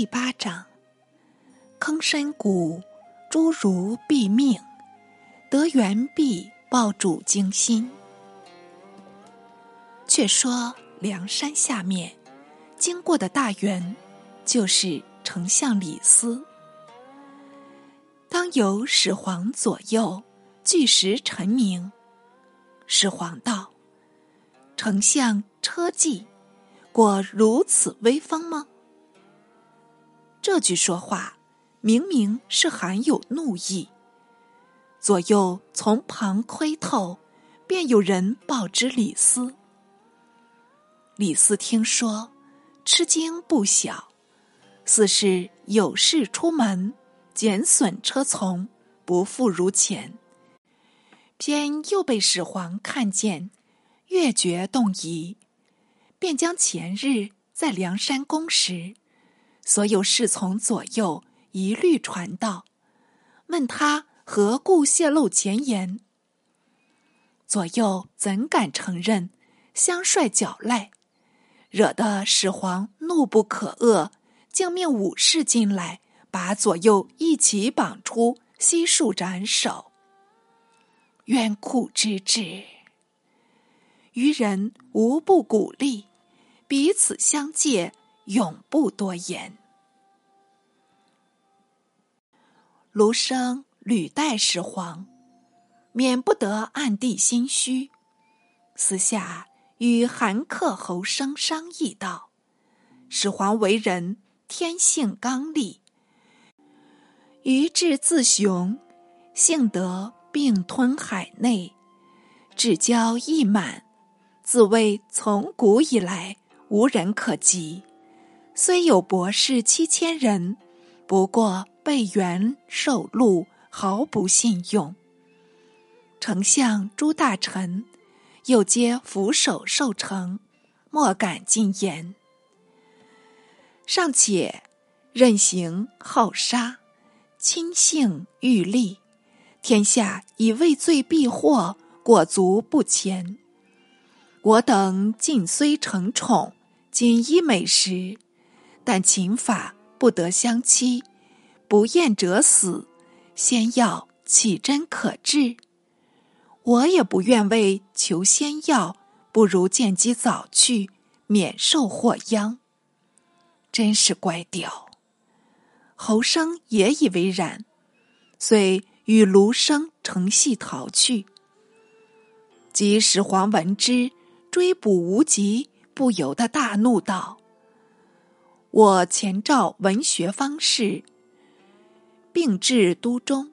第八章：坑深谷，诸如毙命；得原币，报主精心。却说梁山下面经过的大员，就是丞相李斯。当有始皇左右，巨石陈明。始皇道：“丞相车骑，果如此威风吗？”这句说话，明明是含有怒意。左右从旁窥透，便有人报知李斯。李斯听说，吃惊不小，似是有事出门，减损车从，不复如前。偏又被始皇看见，越觉动疑，便将前日在梁山宫时。所有侍从左右一律传道，问他何故泄露前言。左右怎敢承认？相率狡赖，惹得始皇怒不可遏，竟命武士进来，把左右一起绑出，悉数斩首。冤酷之至，愚人无不鼓励，彼此相借，永不多言。卢生屡代始皇，免不得暗地心虚，私下与韩客侯生商议道：“始皇为人天性刚戾，愚智自雄，幸得并吞海内，至交意满，自谓从古以来无人可及。虽有博士七千人，不过。”被元受禄，毫不信用。丞相诸大臣又皆俯首受成，莫敢进言。尚且任行好杀，亲信欲立，天下以畏罪避祸，裹足不前。我等尽虽承宠，锦衣美食，但秦法不得相欺。不厌者死，仙药岂真可治？我也不愿为求仙药，不如见机早去，免受祸殃。真是乖屌！侯生也以为然，遂与卢生乘隙逃去。及始皇闻之，追捕无极，不由得大怒道：“我前召文学方士。”并至都中，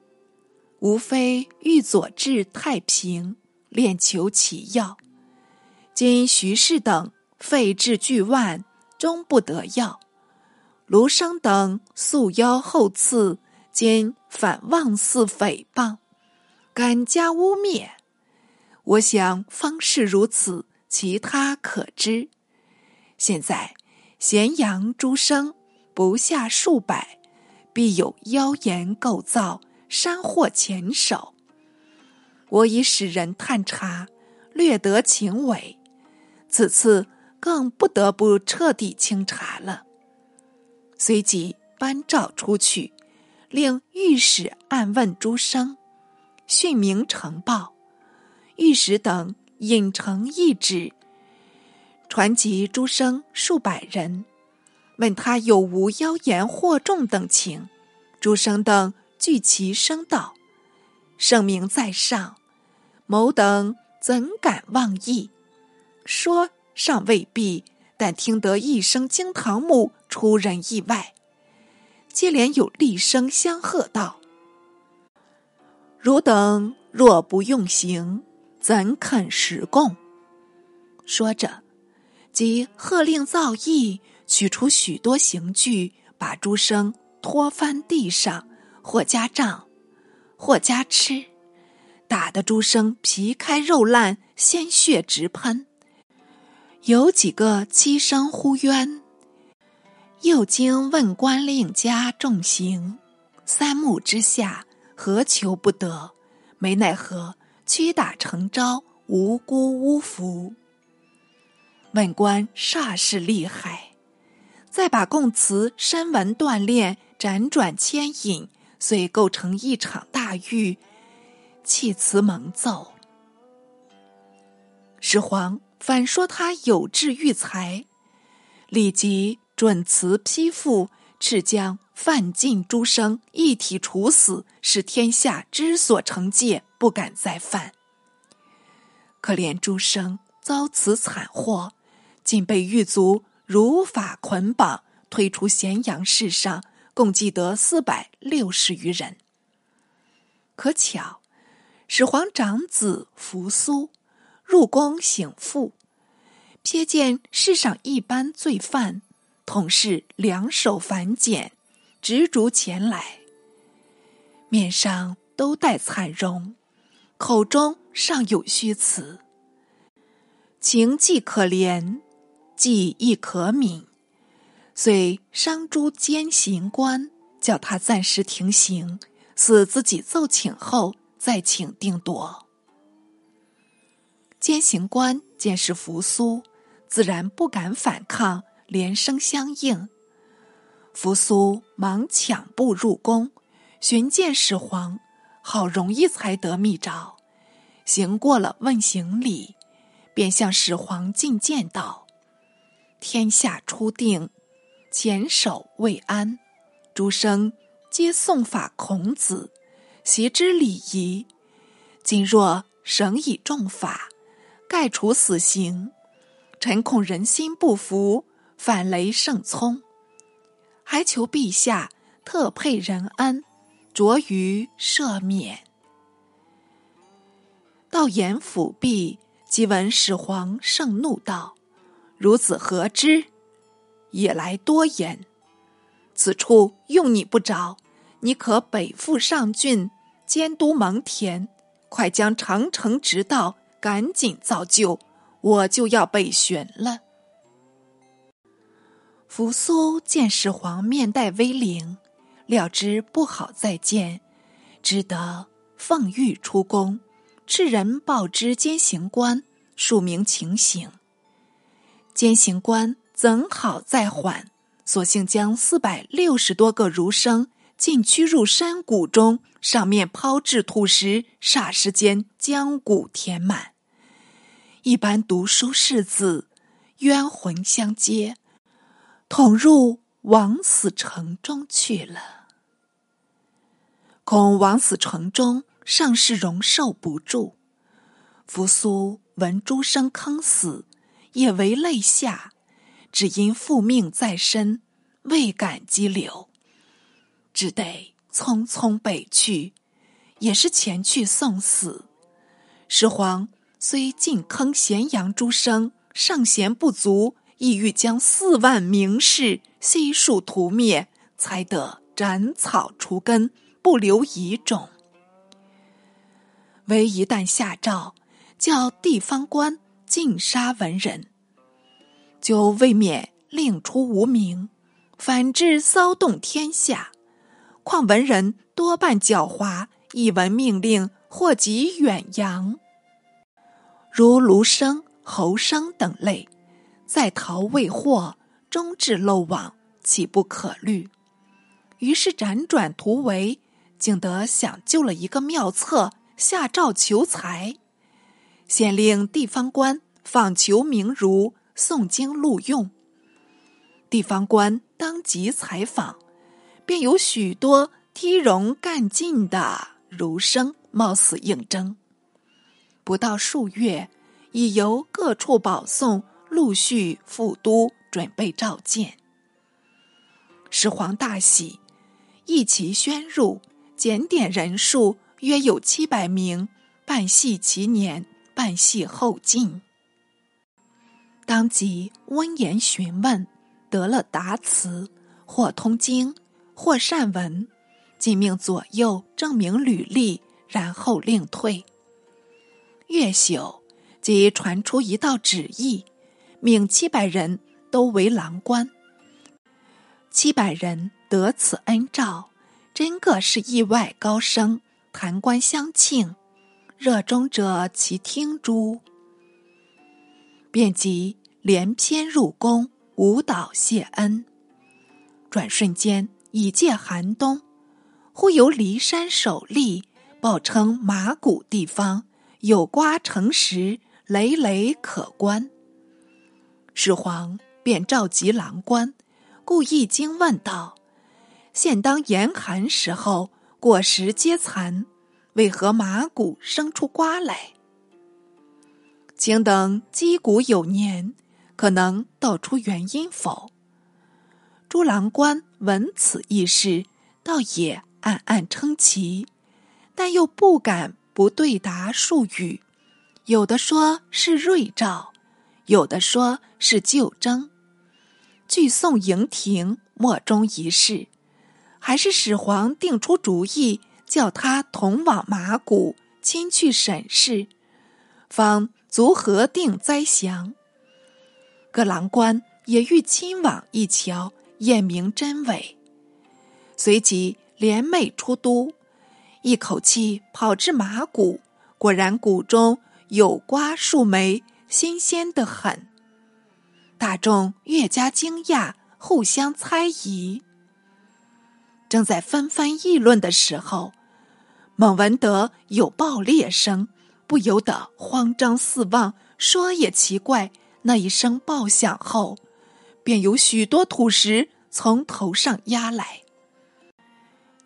无非欲佐治太平，练求其要。今徐氏等废置巨万，终不得要。卢生等素邀后赐，今反妄肆诽谤，敢加污蔑。我想方是如此，其他可知。现在咸阳诸生不下数百。必有妖言构造，山祸前手。我已使人探查，略得情伪。此次更不得不彻底清查了。随即颁诏出去，令御史暗问诸生，训明呈报。御史等引呈一旨，传集诸生数百人。问他有无妖言惑众等情，诸生等俱齐声道：“圣明在上，某等怎敢妄议？说尚未必，但听得一声惊堂木，出人意外。接连有厉声相喝道：‘汝等若不用刑，怎肯实供？’说着，即喝令造诣。”取出许多刑具，把诸生拖翻地上，或加杖，或加吃，打得诸生皮开肉烂，鲜血直喷。有几个凄声呼冤。又经问官令加重刑，三目之下，何求不得？没奈何，屈打成招，无辜诬服。问官煞是厉害。再把供词深文锻炼，辗转牵引，遂构成一场大狱，弃词蒙奏。始皇反说他有志育才，立即准词批复，敕将犯禁诸生一体处死，使天下知所惩戒，不敢再犯。可怜诸生遭此惨祸，竟被狱卒如法捆绑，推出咸阳市上，共计得四百六十余人。可巧，始皇长子扶苏。入宫省父，瞥见世上一般罪犯，统是两手反剪，执着前来，面上都带惨容，口中尚有虚词，情既可怜，计亦可悯，遂商诸监刑官，叫他暂时停刑，似自己奏请后再请定夺。监刑官见是扶苏，自然不敢反抗，连声相应。扶苏忙抢步入宫，寻见始皇，好容易才得密诏，行过了问行礼，便向始皇进谏道：“天下初定，前首未安，诸生皆诵法孔子，习之礼仪。今若绳以重法。”盖处死刑，臣恐人心不服，反雷圣聪，还求陛下特配仁恩，着于赦免。到严府毕，即闻始皇盛怒道：“如子何之？也来多言。此处用你不着，你可北赴上郡，监督蒙恬，快将长城直道。”赶紧造就，我就要北巡了。扶苏见始皇面带威灵，料知不好再见，只得奉谕出宫，敕人报知监刑官，署名情形。监刑官怎好再缓？索性将四百六十多个儒生尽驱入山谷中。上面抛掷土石，霎时间将谷填满。一般读书士子冤魂相接，捅入枉死城中去了。恐枉死城中尚是容受不住。扶苏闻诸生坑死，也为泪下，只因父命在身，未敢激流，只得。匆匆北去，也是前去送死。始皇虽尽坑咸阳诸生，尚嫌不足，意欲将四万名士悉数屠灭，才得斩草除根，不留遗种。唯一旦下诏，叫地方官尽杀文人，就未免令出无名，反致骚动天下。况文人多半狡猾，一闻命令，祸及远扬。如卢生、侯生等类，在逃未获，终至漏网，岂不可虑？于是辗转突围，竟得想救了一个妙策，下诏求财，先令地方官访求名儒，诵经录用。地方官当即采访。便有许多梯荣干劲的儒生冒死应征，不到数月，已由各处保送陆续赴都，准备召见。始皇大喜，一齐宣入，检点人数约有七百名，半系其年，半系后进。当即温言询问，得了答词，或通经。或善文，即命左右证明履历，然后令退。月朽，即传出一道旨意，命七百人都为郎官。七百人得此恩诏，真个是意外高升，谈官相庆，热衷者其听诸。便即连篇入宫，舞蹈谢恩。转瞬间已届寒冬，忽由骊山首例报称马谷地方有瓜成实，累累可观。始皇便召集郎官，故意惊问道：“现当严寒时候，果实皆残，为何马谷生出瓜来？请等击鼓有年，可能道出原因否？”朱郎官闻此一事，倒也暗暗称奇，但又不敢不对答数语，有的说是瑞兆。有的说是旧征，据宋营亭莫衷一是，还是始皇定出主意，叫他同往马谷亲去审视，方足核定灾祥。各郎官也欲亲往一瞧，验明真伪，随即联袂出都，一口气跑至马谷，果然谷中有瓜数枚。新鲜的很，大众越加惊讶，互相猜疑。正在纷纷议论的时候，猛闻得有爆裂声，不由得慌张四望。说也奇怪，那一声爆响后，便有许多土石从头上压来，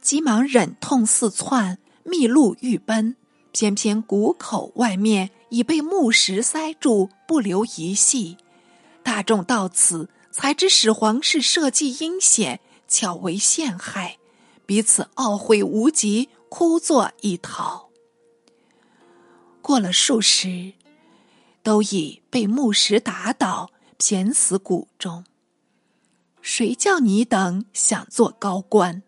急忙忍痛四窜，密路欲奔，偏偏谷口外面。已被木石塞住，不留一隙。大众到此才知始皇是设计阴险，巧为陷害，彼此懊悔无极，哭作一逃。过了数时，都已被木石打倒，骈死谷中。谁叫你等想做高官？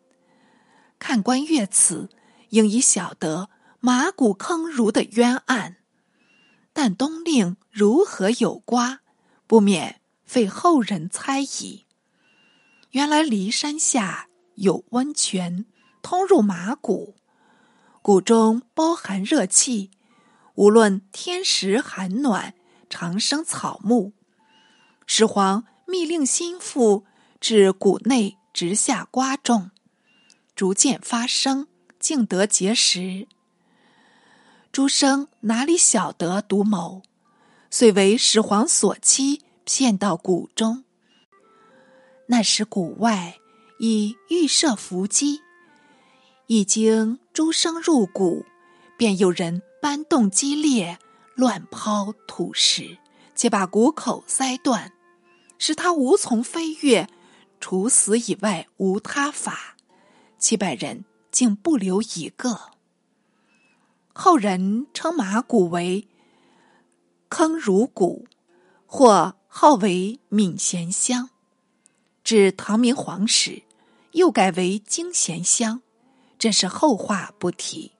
看官阅此，应已晓得马谷坑儒的冤案。但东令如何有瓜，不免费后人猜疑。原来骊山下有温泉，通入马谷，谷中包含热气，无论天时寒暖，常生草木。始皇密令心腹至谷内植下瓜种，逐渐发生，竟得结实。诸生哪里晓得独谋，遂为始皇所欺，骗到谷中。那时谷外已预设伏击，一经诸生入谷，便有人搬动激烈，乱抛土石，且把谷口塞断，使他无从飞跃。除死以外无他法，七百人竟不留一个。后人称马谷为坑儒谷，或号为闽贤乡。至唐明皇时，又改为荆贤乡。这是后话不提。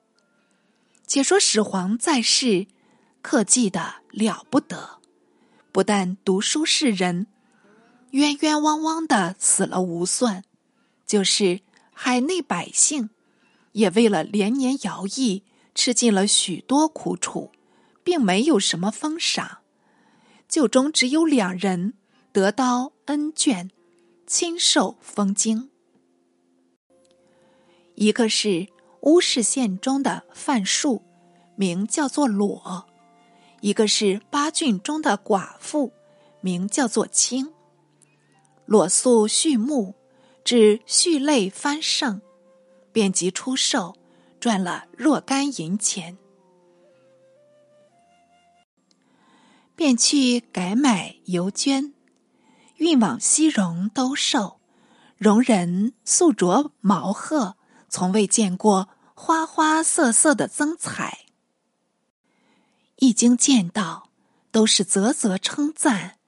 且说始皇在世，克记的了不得，不但读书士人冤冤枉枉的死了无算，就是海内百姓，也为了连年徭役。吃尽了许多苦楚，并没有什么封赏，就中只有两人得到恩眷，亲受封经。一个是乌市县中的范树，名叫做裸；一个是八郡中的寡妇，名叫做青。裸素畜牧，至畜类繁盛，便即出售。赚了若干银钱，便去改买油绢，运往西戎兜售。戎人素着毛褐，从未见过花花色色的增彩。一经见到，都是啧啧称赞，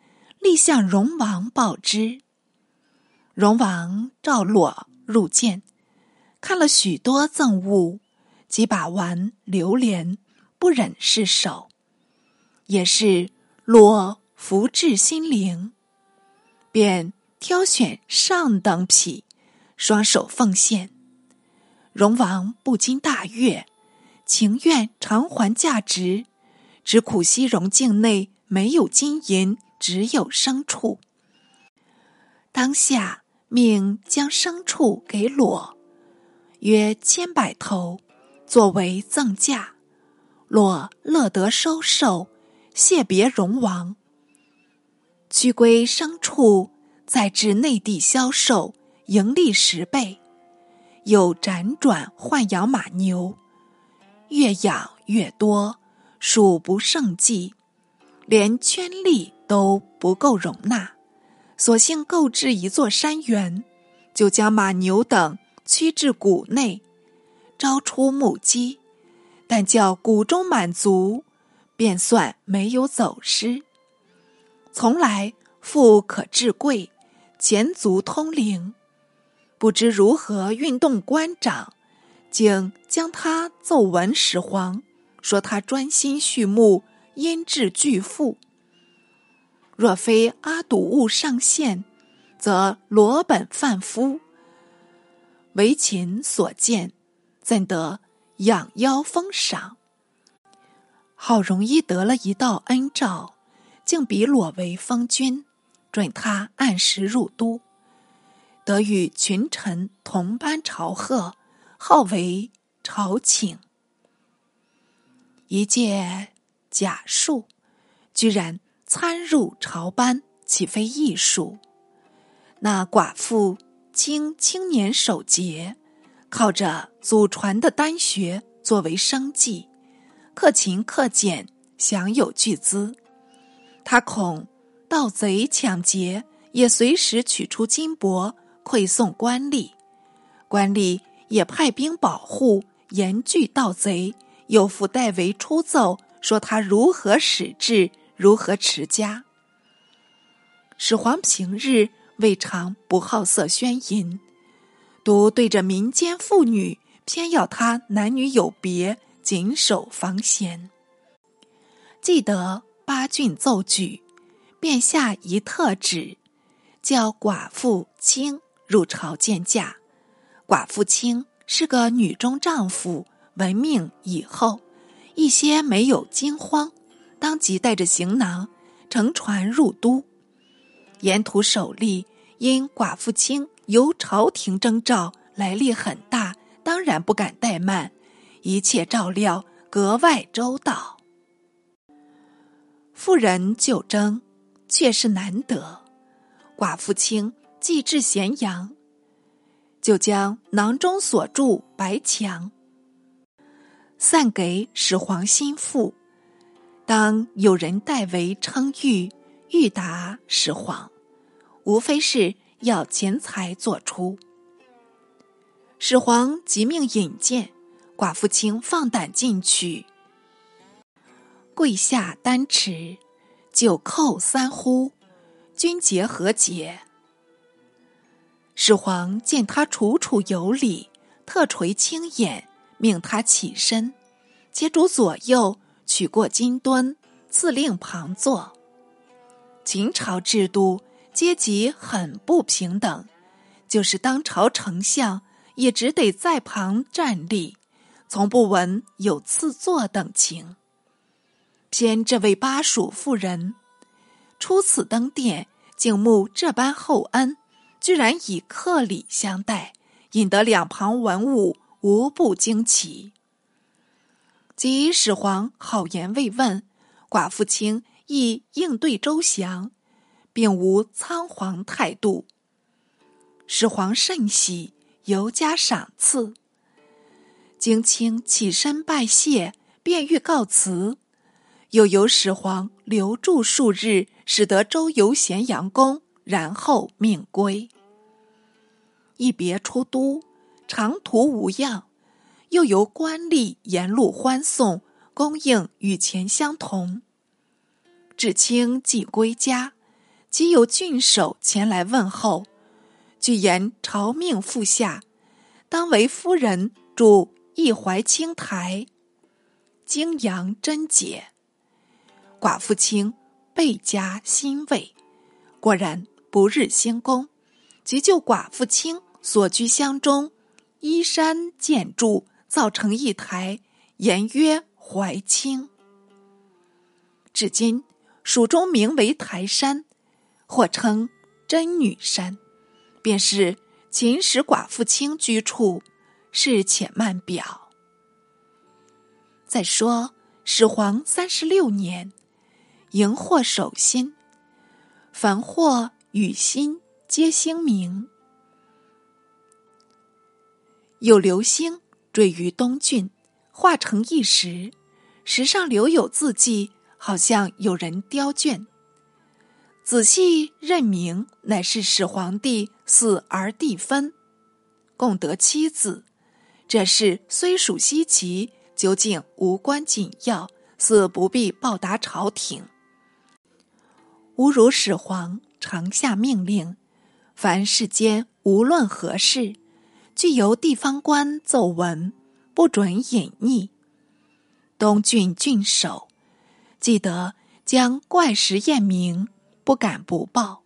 立向戎王报之。戎王召裸入见，看了许多赠物。几把玩流连，不忍释手，也是裸福至心灵，便挑选上等匹，双手奉献。荣王不禁大悦，情愿偿还价值，只苦西戎境内没有金银，只有牲畜。当下命将牲畜给裸，约千百头，作为赠价。裸乐得收受，谢别荣王。驱归牲畜，再至内地销售，盈利十倍。又辗转换养马牛，越养越多，数不胜计，连圈力都不够容纳。索性购置一座山园，就将马牛等驱至谷内，招出母鸡，但叫谷中满足，便算没有走失。从来富可治贵，钱足通灵。不知如何运动官长，竟将他奏闻始皇，说他专心畜牧，焉至巨富？若非阿堵物上线，则罗本贩夫。为秦所见，怎得养妖封赏？好容易得了一道恩诏，竟比裸为封君，准他按时入都。得与群臣同班朝贺，号为朝请。一介假术，居然参入朝班，岂非艺术？那寡妇经青年守节，靠着祖传的丹学作为生计，克勤克俭，享有巨资。他恐盗贼抢劫，也随时取出金帛。馈送官吏，官吏也派兵保护，严拒盗贼。又附代为出奏，说他如何使治，如何持家。始皇平日未尝不好色宣淫，独对着民间妇女，偏要他男女有别，谨守防闲。记得八郡奏举，便下一特旨，叫寡妇清。入朝见驾，寡妇清是个女中丈夫，闻命以后，一些没有惊慌，当即带着行囊乘船入都。沿途首例，因寡妇清由朝廷征召，来历很大，当然不敢怠慢，一切照料格外周到。妇人就征，却是难得，寡妇清。既至咸阳，就将囊中所著白墙散给始皇心腹。当有人代为称誉，欲答始皇，无非是要钱财做出。始皇即命引荐，寡妇卿放胆进去，跪下丹池，九叩三呼，君节何节？始皇见他楚楚有礼，特垂青眼，命他起身，接主左右，取过金墩，赐令旁坐。秦朝制度阶级很不平等，就是当朝丞相也只得在旁站立，从不闻有赐座等情。偏这位巴蜀妇人初次登殿，竟慕这般厚恩。居然以客礼相待，引得两旁文武无不惊奇。即始皇好言慰问，寡妇卿亦应对周详，并无仓皇态度。始皇甚喜，尤加赏赐。荆卿起身拜谢，便欲告辞，又由始皇留住数日，使得周游咸阳宫，然后命归。一别出都，长途无恙，又由官吏沿路欢送，供应与前相同。至清既归家，即有郡守前来问候，据言朝命复下，当为夫人住一怀清台，泾阳贞洁。寡妇清倍加欣慰，果然不日兴功，即就寡妇清。所居乡中，依山建筑，造成一台，言曰怀清。至今蜀中名为台山，或称真女山，便是秦时寡妇卿居处，是且慢表。再说始皇三十六年，荧惑守心，凡惑与心皆星明，有流星坠于东郡，化成一石，石上留有字迹，好像有人雕镌。仔细认明，乃是始皇帝死而地分，共得七子。这事虽属稀奇，究竟无关紧要，似不必报答朝廷。吾如始皇常下命令，凡世间无论何事，俱由地方官奏闻，不准隐匿。东郡郡守记得将怪石验明。不敢不报。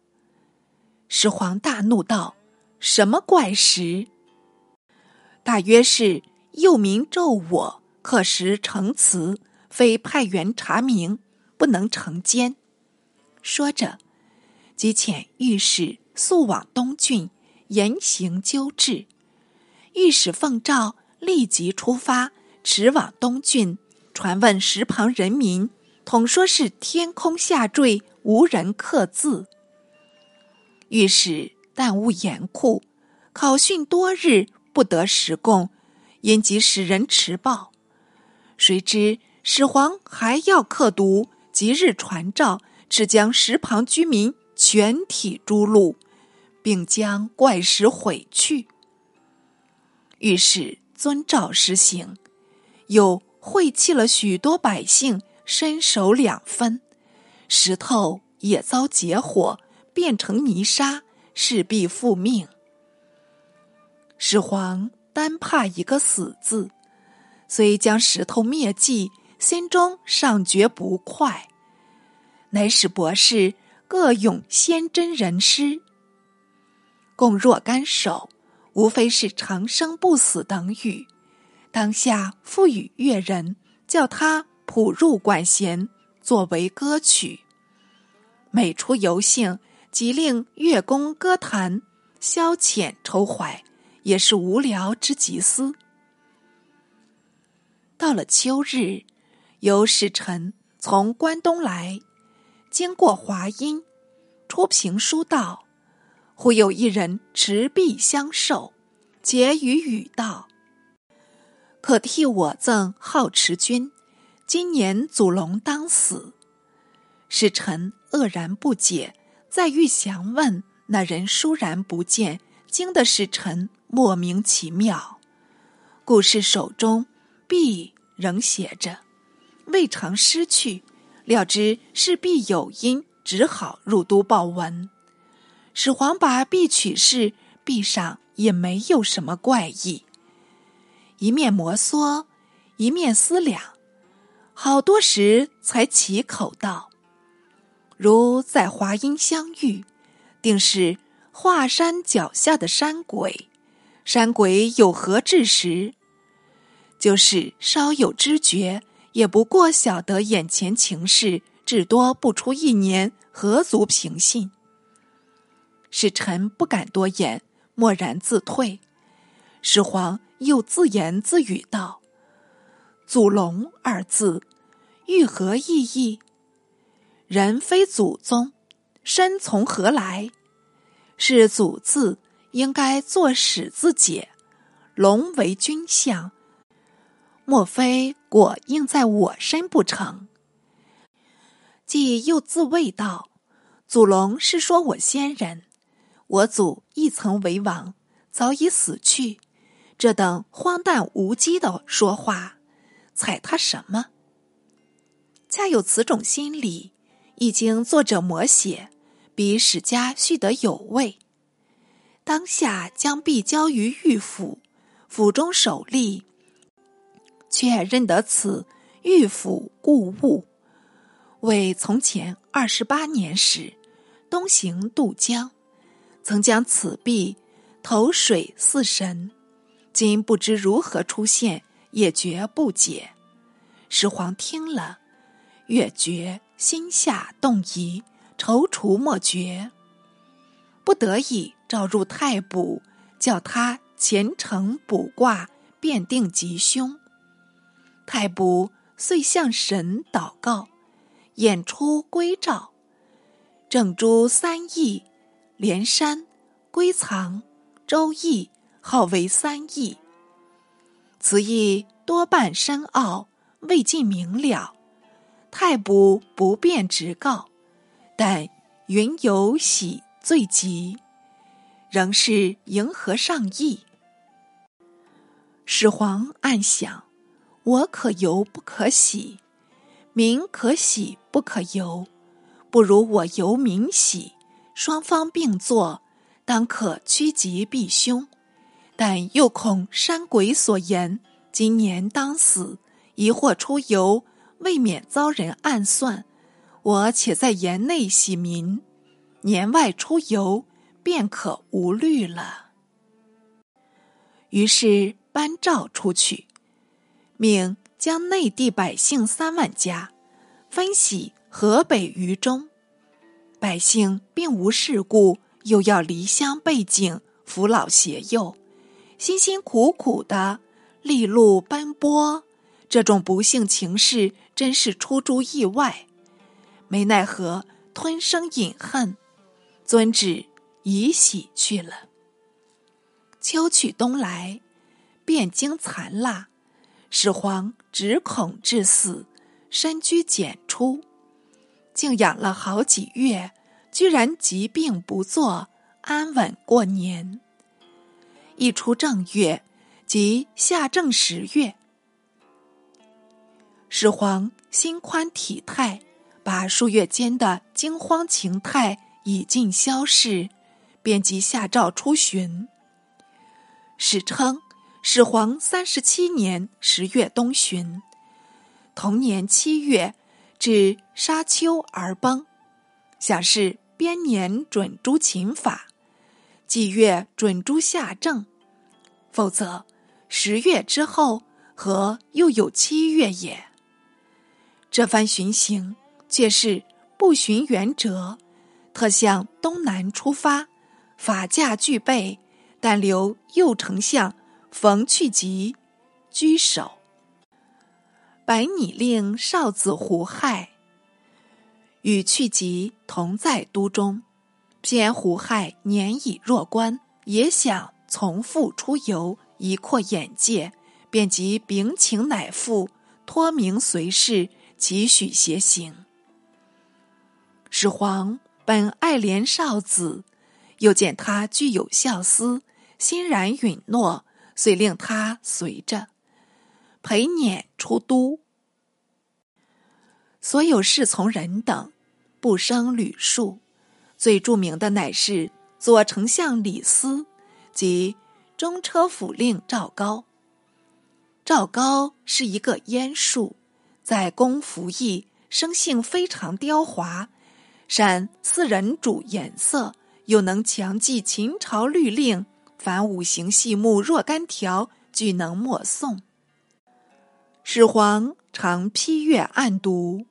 始皇大怒道：“什么怪石？大约是幼民咒我，刻石成词，非派员查明，不能成奸。”说着，即遣御史速往东郡严刑纠治。御史奉诏立即出发，驰往东郡，传问石旁人民，统说是天空下坠。无人刻字，御史但勿严酷，考训多日不得实供，因即使人迟报。谁知始皇还要刻读，即日传诏，只将石旁居民全体诛戮，并将怪石毁去。御史遵照实行，又晦气了许多百姓，身首两分。石头也遭劫火，变成泥沙，势必复命。始皇单怕一个死字，虽将石头灭迹，心中尚觉不快。乃使博士各咏仙真人诗，共若干首，无非是长生不死等语。当下赋予乐人，叫他谱入管弦。作为歌曲，每出游兴，即令乐工歌坛，消遣愁怀，也是无聊之极思。到了秋日，有使臣从关东来，经过华阴，出平书道，忽有一人持璧相授，结语语道：“可替我赠好持君。”今年祖龙当死，使臣愕然不解，再欲详问，那人倏然不见，惊得使臣莫名其妙。故事手中璧仍写着，未尝失去，料知是必有因，只好入都报闻。始皇把璧取世，璧上也没有什么怪异，一面摩挲，一面思量。好多时才起口道：“如在华阴相遇，定是华山脚下的山鬼。山鬼有何志识？就是稍有知觉，也不过晓得眼前情势，至多不出一年，何足平信？”使臣不敢多言，默然自退。始皇又自言自语道：“祖龙二字。”欲何意义？人非祖宗，身从何来？是祖字应该作始字解，龙为君相，莫非果应在我身不成？既又自谓道：祖龙是说我先人，我祖亦曾为王，早已死去。这等荒诞无稽的说话，踩他什么？恰有此种心理，已经作者摹写，比史家续得有味。当下将璧交于御府，府中首例却认得此御府故物，为从前二十八年时东行渡江，曾将此币投水似神，今不知如何出现，也绝不解。始皇听了。越觉心下动疑，踌躇莫决，不得已召入太卜，叫他虔诚卜卦，辨定吉凶。太卜遂向神祷告，演出归兆，正珠三义，连山、归藏、周易，号为三易。此意多半深奥，未尽明了。太卜不便直告，但云游喜最急，仍是迎合上意。始皇暗想：我可游不可喜，民可喜不可游，不如我游民喜，双方并坐，当可趋吉避凶。但又恐山鬼所言，今年当死，疑惑出游。未免遭人暗算，我且在言内喜民，年外出游便可无虑了。于是颁诏出去，命将内地百姓三万家分徙河北渝中。百姓并无事故，又要离乡背井，扶老携幼，辛辛苦苦的历路奔波。这种不幸情事真是出诸意外，没奈何，吞声饮恨，遵旨移喜去了。秋去冬来，汴京残腊，始皇只恐致死，深居简出，静养了好几月，居然疾病不作，安稳过年。一出正月，即夏正十月。始皇心宽体泰，把数月间的惊慌情态已尽消逝，便即下诏出巡。史称始皇三十七年十月东巡，同年七月至沙丘而崩，想是编年准诸秦法，祭月准诸夏正，否则十月之后何又有七月也？这番巡行，却是不循原则，特向东南出发，法驾俱备，但留右丞相冯去疾居守。百拟令少子胡亥与去疾同在都中，偏胡亥年已弱冠，也想从复出游，以扩眼界，便即禀请乃父，托名随侍。几许携行。始皇本爱怜少子，又见他具有孝思，欣然允诺，遂令他随着陪辇出都。所有侍从人等不生履数，最著名的乃是左丞相李斯及中车府令赵高。赵高是一个阉术。在宫服役，生性非常刁滑，善赐人主颜色，又能强记秦朝律令，凡五行细目若干条，俱能默诵。始皇常批阅案读，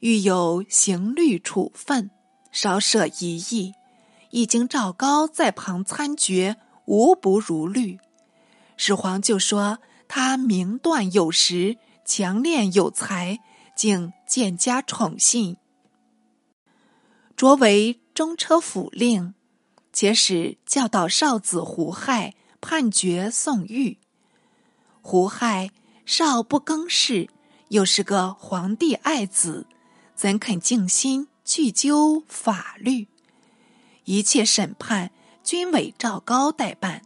欲有刑律处分，稍设疑义，一经赵高在旁参决，无不如律。始皇就说他明断有实。强练有才，竟渐加宠信，擢为中车府令，且使教导少子胡亥判决宋玉。胡亥少不更事，又是个皇帝爱子，怎肯静心去究法律？一切审判均委赵高代办。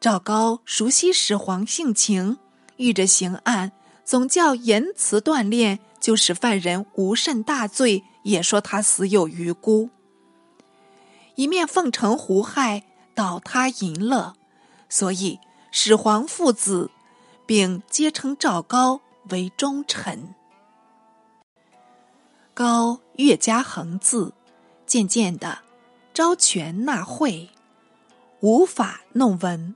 赵高熟悉始皇性情，遇着刑案。总教言辞锻炼，就使犯人无甚大罪，也说他死有余辜。一面奉承胡亥，导他淫乐，所以始皇父子，并皆称赵高为忠臣。高越加横字，渐渐的招权纳贿，无法弄文，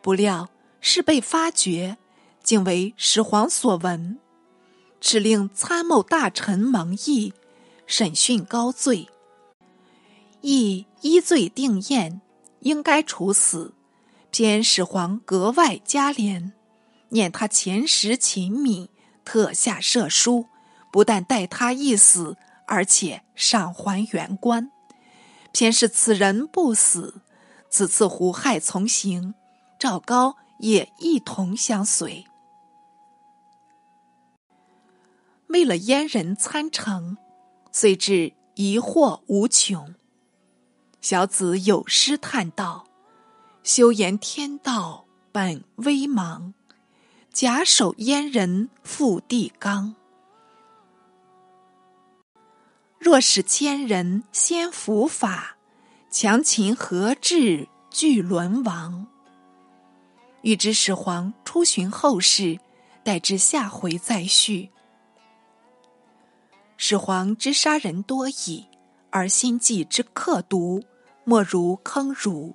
不料事被发觉。竟为始皇所闻，敕令参谋大臣蒙毅审讯高罪。亦依罪定验，应该处死。偏始皇格外加怜，念他前时勤敏，特下赦书，不但待他一死，而且赏还原官。偏是此人不死，此次胡亥从行，赵高也一同相随。为了燕人参城，遂至疑惑无穷。小子有诗叹道：“修言天道本微茫，假手燕人复地刚。若使千人先伏法，强秦何至俱沦亡？”欲知始皇出巡后事，待至下回再续。始皇之杀人多矣，而心计之刻毒。莫如坑儒，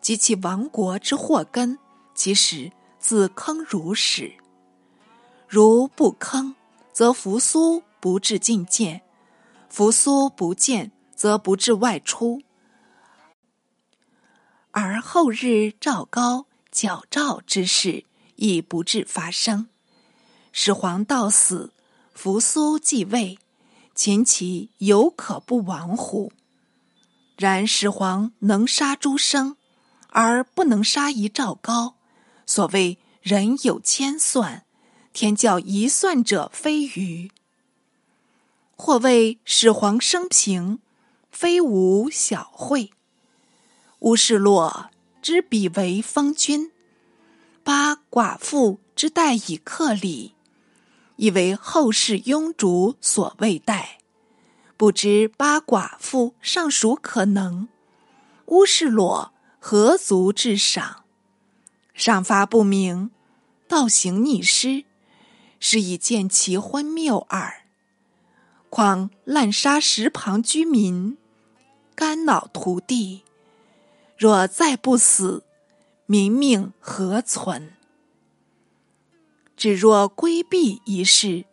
及其亡国之祸根，其实自坑儒始。如不坑，则扶苏不至进谏；扶苏不见，则不至外出。而后日赵高矫诏之事，亦不至发生。始皇到死，扶苏继位，秦其有可不亡乎？然始皇能杀诸生，而不能杀一赵高。所谓人有千算，天教一算者非愚。或谓始皇生平，非无小惠。乌世洛之比为封君，八寡妇之待以克礼，以为后世庸主所未待。不知八寡妇尚属可能，乌世洛何足至赏？赏罚不明，道行逆施，是以见其昏谬耳。况滥杀石旁居民，肝脑涂地，若再不死，民命何存？只若规避一事，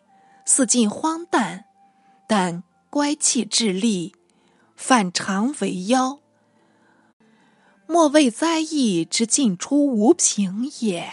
似近荒诞，但。乖气致力，反常为妖。莫谓灾异之尽出无凭也。